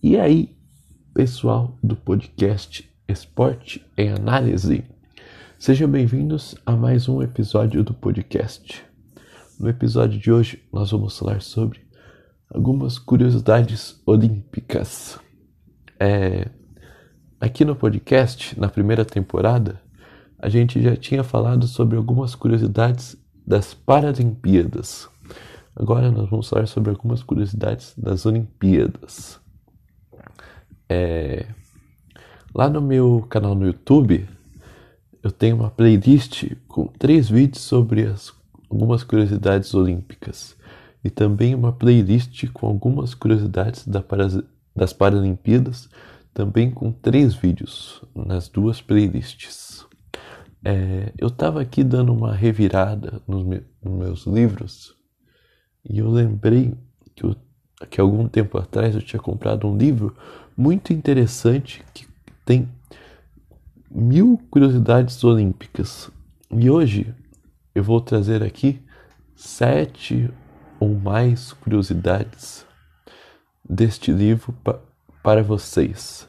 E aí, pessoal do podcast Esporte em Análise, sejam bem-vindos a mais um episódio do podcast. No episódio de hoje, nós vamos falar sobre algumas curiosidades olímpicas. É, aqui no podcast, na primeira temporada, a gente já tinha falado sobre algumas curiosidades das Paralimpíadas. Agora nós vamos falar sobre algumas curiosidades das Olimpíadas. É... Lá no meu canal no YouTube, eu tenho uma playlist com três vídeos sobre as, algumas curiosidades olímpicas e também uma playlist com algumas curiosidades da das Paralimpíadas, também com três vídeos nas duas playlists. É, eu estava aqui dando uma revirada nos, me, nos meus livros e eu lembrei que, eu, que algum tempo atrás eu tinha comprado um livro muito interessante que tem mil curiosidades olímpicas. E hoje eu vou trazer aqui sete ou mais curiosidades deste livro pa para vocês.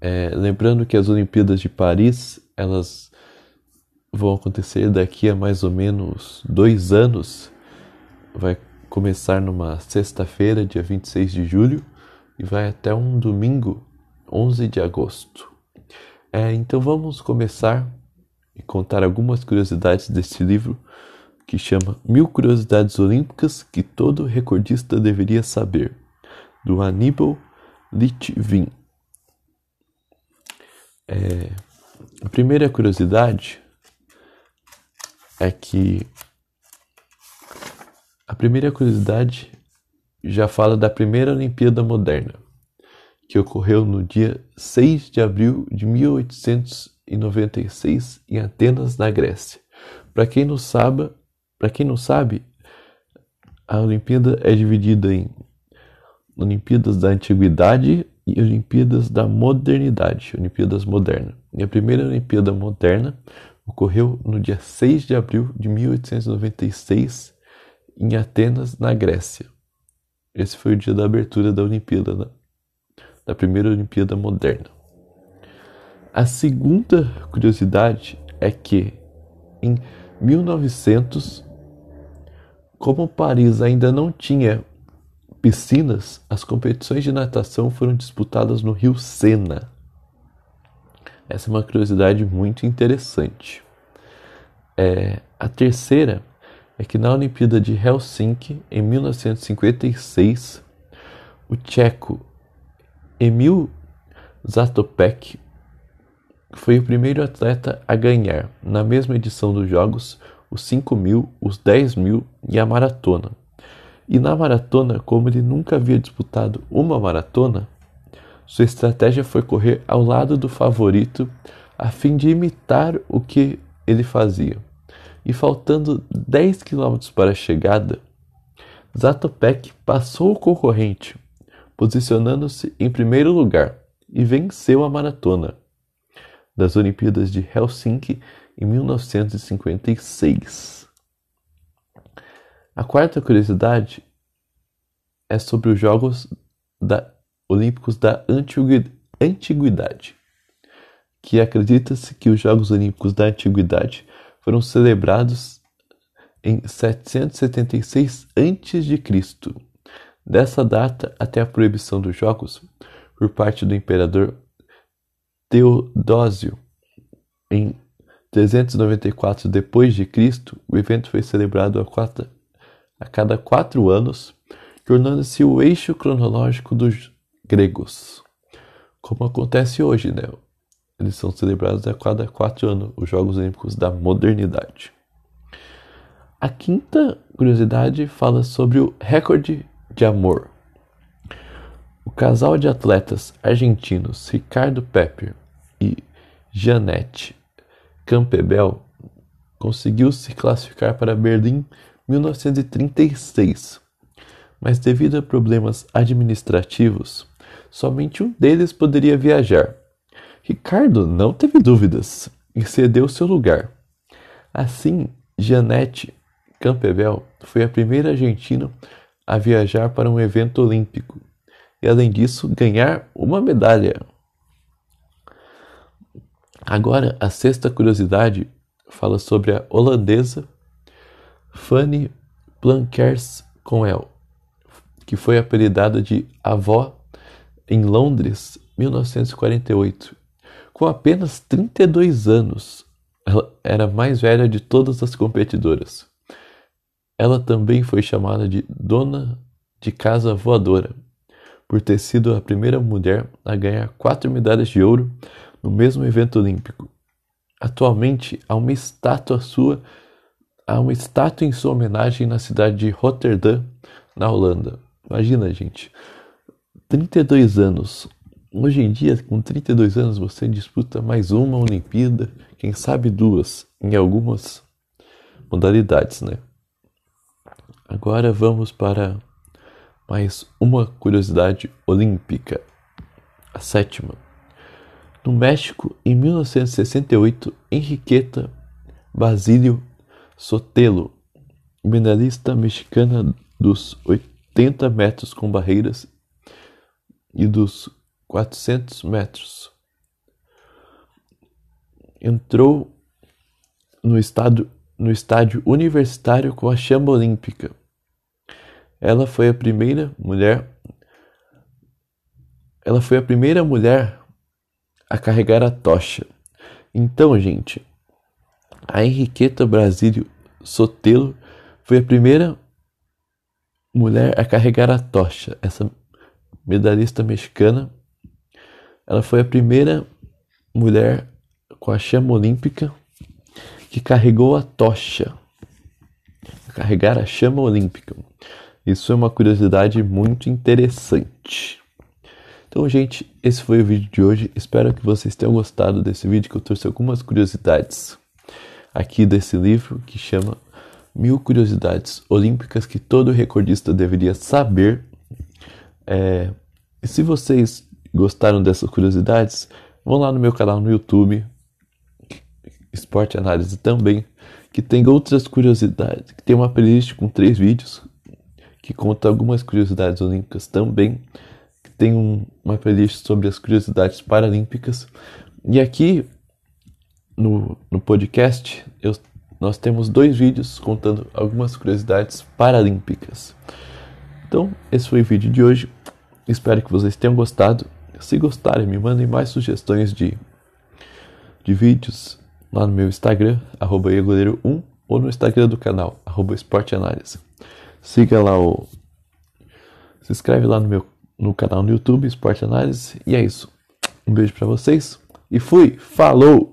É, lembrando que as Olimpíadas de Paris elas vão acontecer daqui a mais ou menos dois anos vai começar numa sexta-feira, dia 26 de julho, e vai até um domingo, 11 de agosto. É, então vamos começar e contar algumas curiosidades deste livro que chama Mil Curiosidades Olímpicas que todo recordista deveria saber, do Aníbal Litvin. É, a primeira curiosidade é que a primeira curiosidade já fala da primeira Olimpíada Moderna, que ocorreu no dia 6 de abril de 1896 em Atenas, na Grécia. Para quem não sabe, para quem não sabe, a Olimpíada é dividida em Olimpíadas da Antiguidade e Olimpíadas da Modernidade, Olimpíadas Modernas. E a primeira Olimpíada Moderna ocorreu no dia 6 de abril de 1896 em Atenas, na Grécia. Esse foi o dia da abertura da Olimpíada, da, da primeira Olimpíada moderna. A segunda curiosidade é que em 1900, como Paris ainda não tinha piscinas, as competições de natação foram disputadas no rio Sena. Essa é uma curiosidade muito interessante. É, a terceira é que na Olimpíada de Helsinki, em 1956, o tcheco Emil Zatopek foi o primeiro atleta a ganhar, na mesma edição dos Jogos, os 5 mil, os 10 mil e a maratona. E na maratona, como ele nunca havia disputado uma maratona, sua estratégia foi correr ao lado do favorito a fim de imitar o que ele fazia e faltando 10 km para a chegada, Zatopek passou o concorrente, posicionando-se em primeiro lugar e venceu a maratona das Olimpíadas de Helsinki em 1956. A quarta curiosidade é sobre os Jogos da, Olímpicos da Antiguidade, que acredita-se que os Jogos Olímpicos da Antiguidade foram celebrados em 776 a.C. Dessa data até a proibição dos jogos por parte do imperador Teodósio em 394 d.C., o evento foi celebrado a, quatro, a cada quatro anos, tornando-se o eixo cronológico dos gregos, como acontece hoje, né? Eles são celebrados a cada quatro anos, os Jogos Olímpicos da Modernidade. A quinta curiosidade fala sobre o recorde de amor. O casal de atletas argentinos Ricardo Pepper e Janete Campbell conseguiu se classificar para Berlim 1936, mas devido a problemas administrativos, somente um deles poderia viajar. Ricardo não teve dúvidas e cedeu seu lugar. Assim, Janete Campbell foi a primeira argentina a viajar para um evento olímpico e, além disso, ganhar uma medalha. Agora, a sexta curiosidade fala sobre a holandesa Fanny Plankers Conel, que foi apelidada de avó em Londres, 1948. Com apenas 32 anos, ela era a mais velha de todas as competidoras. Ela também foi chamada de Dona de Casa Voadora, por ter sido a primeira mulher a ganhar quatro medalhas de ouro no mesmo evento olímpico. Atualmente há uma estátua sua, há uma estátua em sua homenagem na cidade de Rotterdam, na Holanda. Imagina, gente, 32 anos. Hoje em dia, com 32 anos, você disputa mais uma Olimpíada, quem sabe duas, em algumas modalidades, né? Agora vamos para mais uma curiosidade olímpica, a sétima. No México, em 1968, Henriqueta Basílio Sotelo, medalhista mexicana dos 80 metros com barreiras e dos 400 metros, entrou no, estado, no estádio universitário com a chama olímpica ela foi a primeira mulher ela foi a primeira mulher a carregar a tocha. Então, gente, a Henriqueta Brasílio Sotelo foi a primeira mulher a carregar a tocha. Essa medalhista mexicana, ela foi a primeira mulher com a chama olímpica que carregou a tocha. Carregar a chama olímpica. Isso é uma curiosidade muito interessante. Então, gente, esse foi o vídeo de hoje. Espero que vocês tenham gostado desse vídeo, que eu trouxe algumas curiosidades aqui desse livro que chama Mil Curiosidades Olímpicas que todo recordista deveria saber. É... E se vocês gostaram dessas curiosidades, vão lá no meu canal no YouTube, Esporte Análise também, que tem outras curiosidades, que tem uma playlist com três vídeos que conta algumas curiosidades olímpicas também. Tem um, uma playlist sobre as curiosidades paralímpicas. E aqui no, no podcast eu, nós temos dois vídeos contando algumas curiosidades paralímpicas. Então, esse foi o vídeo de hoje. Espero que vocês tenham gostado. Se gostarem, me mandem mais sugestões de, de vídeos lá no meu Instagram, arroba 1 ou no Instagram do canal, arroba esporteanálise. Siga lá o. Se inscreve lá no meu no canal no YouTube, Esporte Análise. E é isso. Um beijo para vocês e fui! Falou!